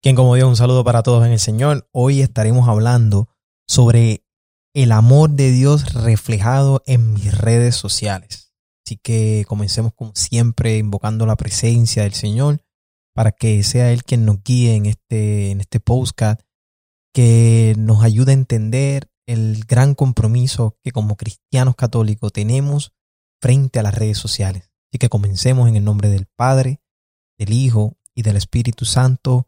Quien como Dios, un saludo para todos en el Señor. Hoy estaremos hablando sobre el amor de Dios reflejado en mis redes sociales. Así que comencemos como siempre invocando la presencia del Señor para que sea Él quien nos guíe en este, en este que nos ayude a entender el gran compromiso que como cristianos católicos tenemos frente a las redes sociales. Así que comencemos en el nombre del Padre, del Hijo y del Espíritu Santo.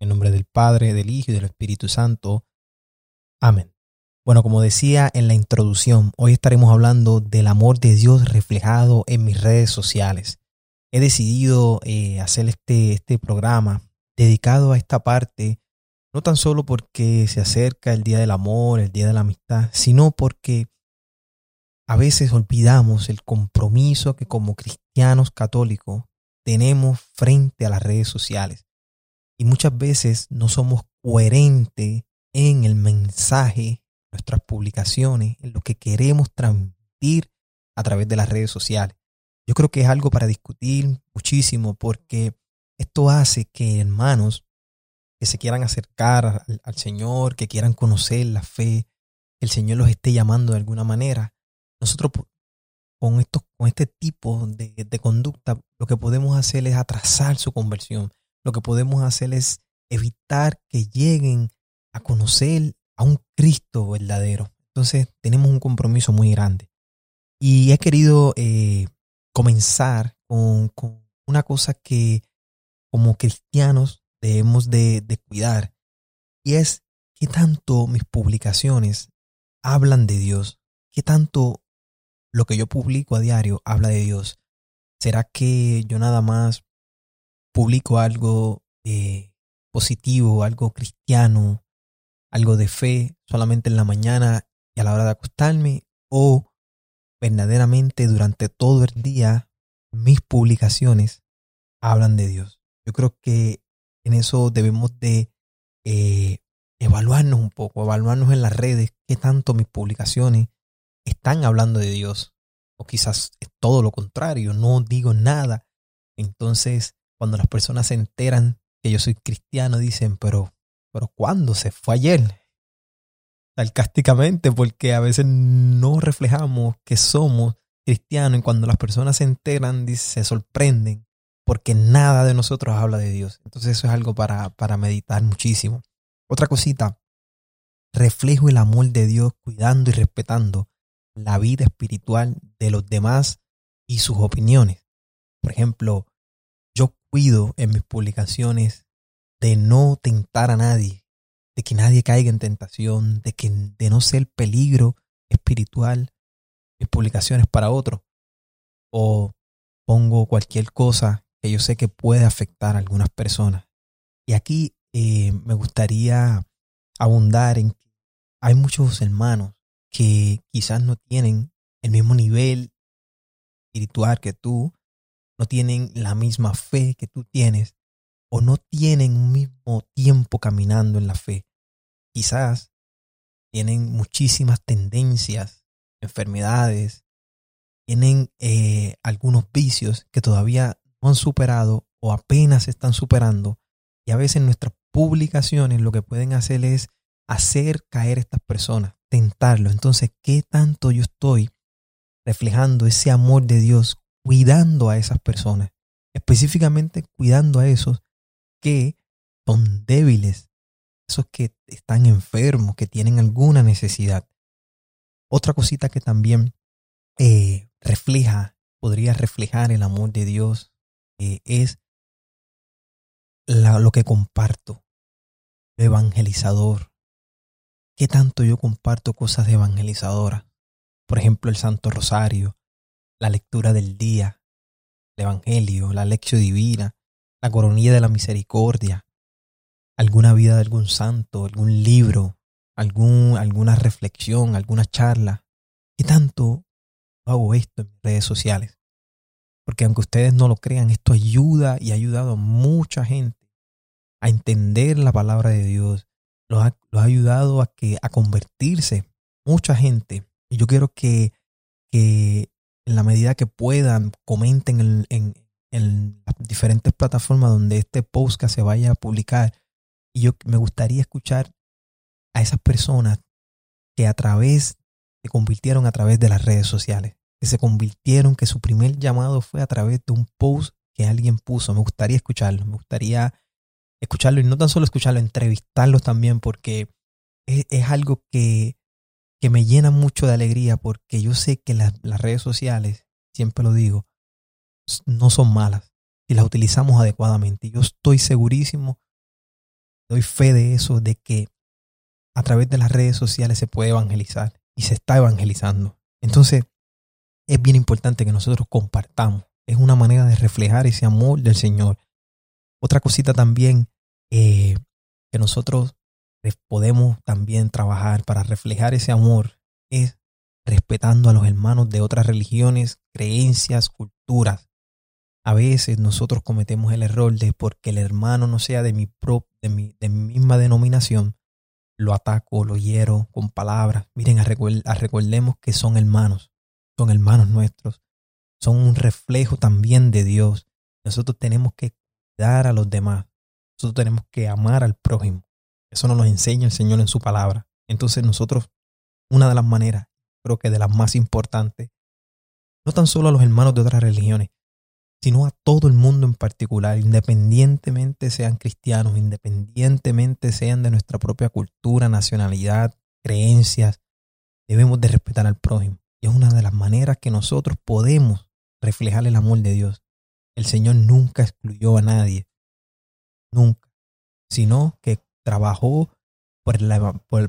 En nombre del Padre, del Hijo y del Espíritu Santo. Amén. Bueno, como decía en la introducción, hoy estaremos hablando del amor de Dios reflejado en mis redes sociales. He decidido eh, hacer este, este programa dedicado a esta parte, no tan solo porque se acerca el Día del Amor, el Día de la Amistad, sino porque a veces olvidamos el compromiso que como cristianos católicos tenemos frente a las redes sociales. Y muchas veces no somos coherentes en el mensaje, nuestras publicaciones, en lo que queremos transmitir a través de las redes sociales. Yo creo que es algo para discutir muchísimo porque esto hace que hermanos que se quieran acercar al, Señor, que quieran conocer la fe, el Señor los esté llamando de alguna manera, nosotros con, esto, con este tipo de, de conducta lo que podemos hacer es atrasar su conversión lo que podemos hacer es evitar que lleguen a conocer a un Cristo verdadero. Entonces tenemos un compromiso muy grande. Y he querido eh, comenzar con, una cosa que como cristianos debemos de, de cuidar. Y es qué tanto mis publicaciones hablan de Dios. Qué tanto lo que yo publico a diario habla de Dios. ¿Será que yo nada más publico algo eh, positivo, algo cristiano, algo de fe solamente en la mañana y a la hora de acostarme o verdaderamente durante todo el día mis publicaciones hablan de Dios. Yo creo que en eso debemos de eh, evaluarnos un poco, evaluarnos en las redes, qué tanto mis publicaciones están hablando de Dios. O quizás es todo lo contrario, no digo nada. Entonces cuando las personas se enteran que yo soy cristiano, dicen, pero, pero ¿cuándo? Se fue ayer. Sarcásticamente, porque a veces no reflejamos que somos cristianos y cuando las personas se enteran, se sorprenden porque nada de nosotros habla de Dios. Entonces eso es algo para, para meditar muchísimo. Otra cosita, reflejo el amor de Dios cuidando y respetando la vida espiritual de los demás y sus opiniones. Por ejemplo, en mis publicaciones de no tentar a nadie, de que nadie caiga en tentación, de que de no ser peligro espiritual mis publicaciones para otro. O pongo cualquier cosa que yo sé que puede afectar a algunas personas. Y aquí eh, me gustaría abundar en que hay muchos hermanos que quizás no tienen el mismo nivel espiritual que tú, no tienen la misma fe que tú tienes o no tienen un mismo tiempo caminando en la fe. Quizás tienen muchísimas tendencias, enfermedades, tienen eh, algunos vicios que todavía no han superado o apenas están superando. Y a veces nuestras publicaciones lo que pueden hacer es hacer caer a estas personas, tentarlo. Entonces, ¿qué tanto yo estoy reflejando ese amor de Dios cuidando a esas personas, específicamente cuidando a esos que son débiles, esos que están enfermos, que tienen alguna necesidad. Otra cosita que también eh, refleja, podría reflejar el amor de Dios, eh, es lo que comparto, lo evangelizador. ¿Qué tanto yo comparto cosas de evangelizadora? Por ejemplo, el Santo Rosario, la lectura del día, el Evangelio, la lección divina, la coronilla de la misericordia, alguna vida de algún santo, algún libro, algún, alguna reflexión, alguna charla. ¿Qué tanto hago esto en redes sociales? Porque aunque ustedes no lo crean, esto ayuda y ha ayudado a mucha gente a entender la palabra de Dios. Lo ha, ha ayudado a, que, a convertirse mucha gente. Y yo quiero que, que en la medida que puedan, comenten en, en, en las diferentes plataformas donde este podcast se vaya a publicar. Y yo me gustaría escuchar a esas personas que a través, se convirtieron a través de las redes sociales, que se convirtieron, que su primer llamado fue a través de un post que alguien puso. Me gustaría escucharlo, me gustaría escucharlo y no tan solo escucharlo, entrevistarlos también porque es, es algo que, que, me llena mucho de alegría porque yo sé que las redes sociales, siempre lo digo, no son malas si las utilizamos adecuadamente. Yo estoy segurísimo, doy fe de eso, de que a través de las redes sociales se puede evangelizar y se está evangelizando. Entonces, es bien importante que nosotros compartamos. Es una manera de reflejar ese amor del Señor. Otra cosita también eh, que nosotros podemos también trabajar para reflejar ese amor es respetando a los hermanos de otras religiones, creencias, culturas. A veces nosotros cometemos el error de porque el hermano no sea de mi, de mi, de mi misma denominación, lo ataco, lo hiero con palabras. Miren, recordemos que son hermanos, son hermanos nuestros, son un reflejo también de Dios. Nosotros tenemos que dar a los demás, nosotros tenemos que amar al prójimo. Eso nos lo enseña el Señor en su palabra. Entonces nosotros, una de las maneras, creo que de las más importantes, no tan solo a los hermanos de otras religiones, sino a todo el mundo en particular, independientemente sean cristianos, independientemente sean de nuestra propia cultura, nacionalidad, creencias, debemos de respetar al prójimo. Y es una de las maneras que nosotros podemos reflejar el amor de Dios. El Señor nunca excluyó a nadie, nunca, sino que trabajó por,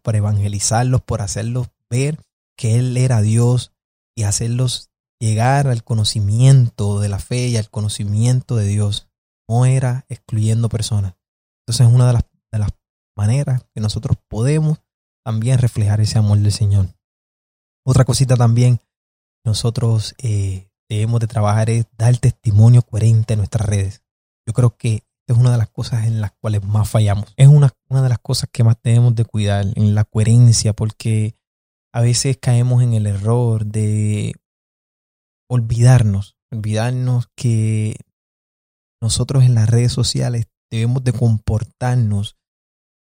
por, evangelizarlos, por hacerlos ver que Él era Dios y hacerlos llegar al conocimiento de la fe y al conocimiento de Dios. No era excluyendo personas. Entonces es una de las, de las maneras que nosotros podemos también reflejar ese amor del Señor. Otra cosita también, nosotros eh, debemos de trabajar es dar testimonio coherente en nuestras redes. Yo creo que es una de las cosas en las cuales más fallamos. Es una, una de las cosas que más debemos de cuidar, en la coherencia, porque a veces caemos en el error de olvidarnos, olvidarnos que nosotros en las redes sociales debemos de comportarnos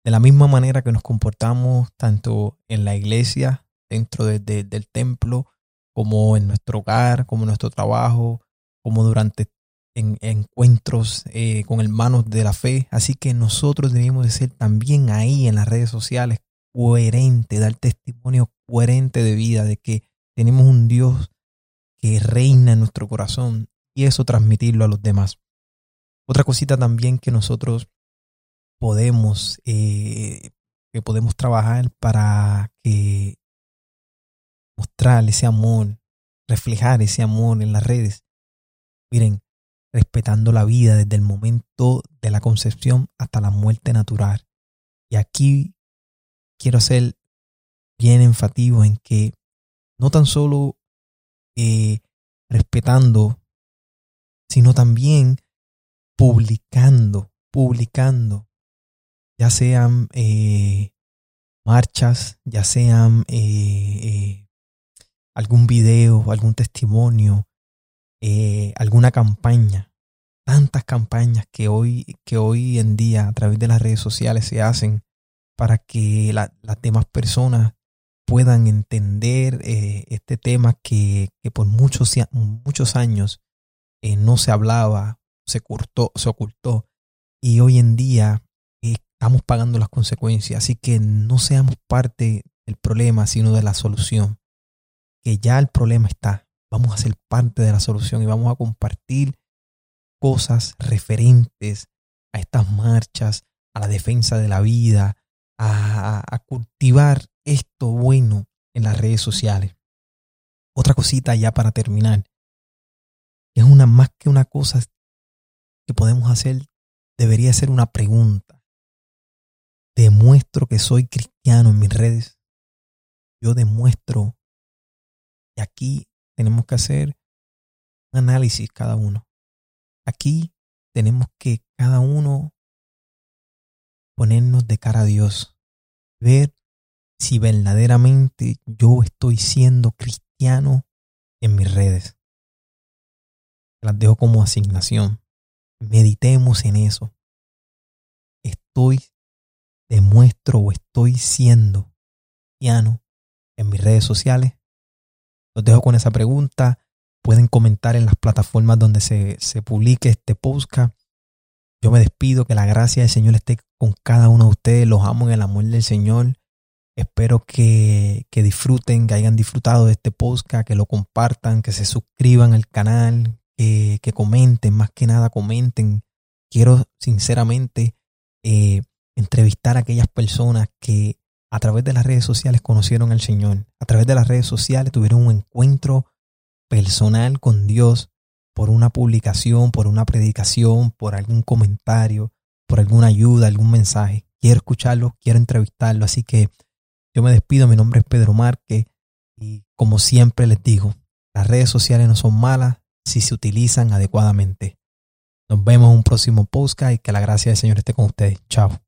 de la misma manera que nos comportamos tanto en la iglesia, dentro del templo, como en nuestro hogar, como en nuestro trabajo, como durante encuentros eh, con hermanos de la fe. Así que nosotros debemos de ser también ahí en las redes sociales coherente, dar testimonio coherente de vida, de que tenemos un Dios que reina en nuestro corazón y eso transmitirlo a los demás. Otra cosita también que nosotros podemos, eh, que podemos trabajar para que mostrar ese amor, reflejar ese amor en las redes. Miren, respetando la vida desde el momento de la concepción hasta la muerte natural. Y aquí quiero ser bien enfativo en que no tan solo eh, respetando, sino también publicando, publicando, ya sean eh, marchas, ya sean eh, algún video, algún testimonio, alguna campaña, tantas campañas que hoy, que hoy en día a través de las redes sociales se hacen para que las demás personas puedan entender eh, este tema que, por muchos, muchos años eh, no se hablaba, se, ocultó, se ocultó y hoy en día eh, estamos pagando las consecuencias. Así que no seamos parte del problema, sino de la solución. Que ya el problema está. Vamos a ser parte de la solución y vamos a compartir cosas referentes a estas marchas, a la defensa de la vida, a, cultivar esto bueno en las redes sociales. Otra cosita ya para terminar. Es una más que una cosa que podemos hacer, debería ser una pregunta. demuestro que soy cristiano en mis redes. Yo demuestro que aquí tenemos que hacer un análisis cada uno. Aquí tenemos que cada uno ponernos de cara a Dios, ver si verdaderamente yo estoy siendo cristiano en mis redes. Las dejo como asignación. Meditemos en eso. Estoy, demuestro o estoy siendo cristiano en mis redes sociales. Los dejo con esa pregunta. Pueden comentar en las plataformas donde se, se publique este podcast. Yo me despido, que la gracia del Señor esté con cada uno de ustedes. Los amo en el amor del Señor. Espero que, que disfruten, que hayan disfrutado de este podcast, que lo compartan, que se suscriban al canal, que, comenten, más que nada comenten. Quiero sinceramente eh, entrevistar a aquellas personas que a través de las redes sociales conocieron al Señor, a través de las redes sociales tuvieron un encuentro personal con Dios por una publicación, por una predicación, por algún comentario, por alguna ayuda, algún mensaje. Quiero escucharlo, quiero entrevistarlo. Así que yo me despido. Mi nombre es Pedro Márquez y como siempre les digo, las redes sociales no son malas si se utilizan adecuadamente. Nos vemos en un próximo podcast y que la gracia del Señor esté con ustedes. Chao.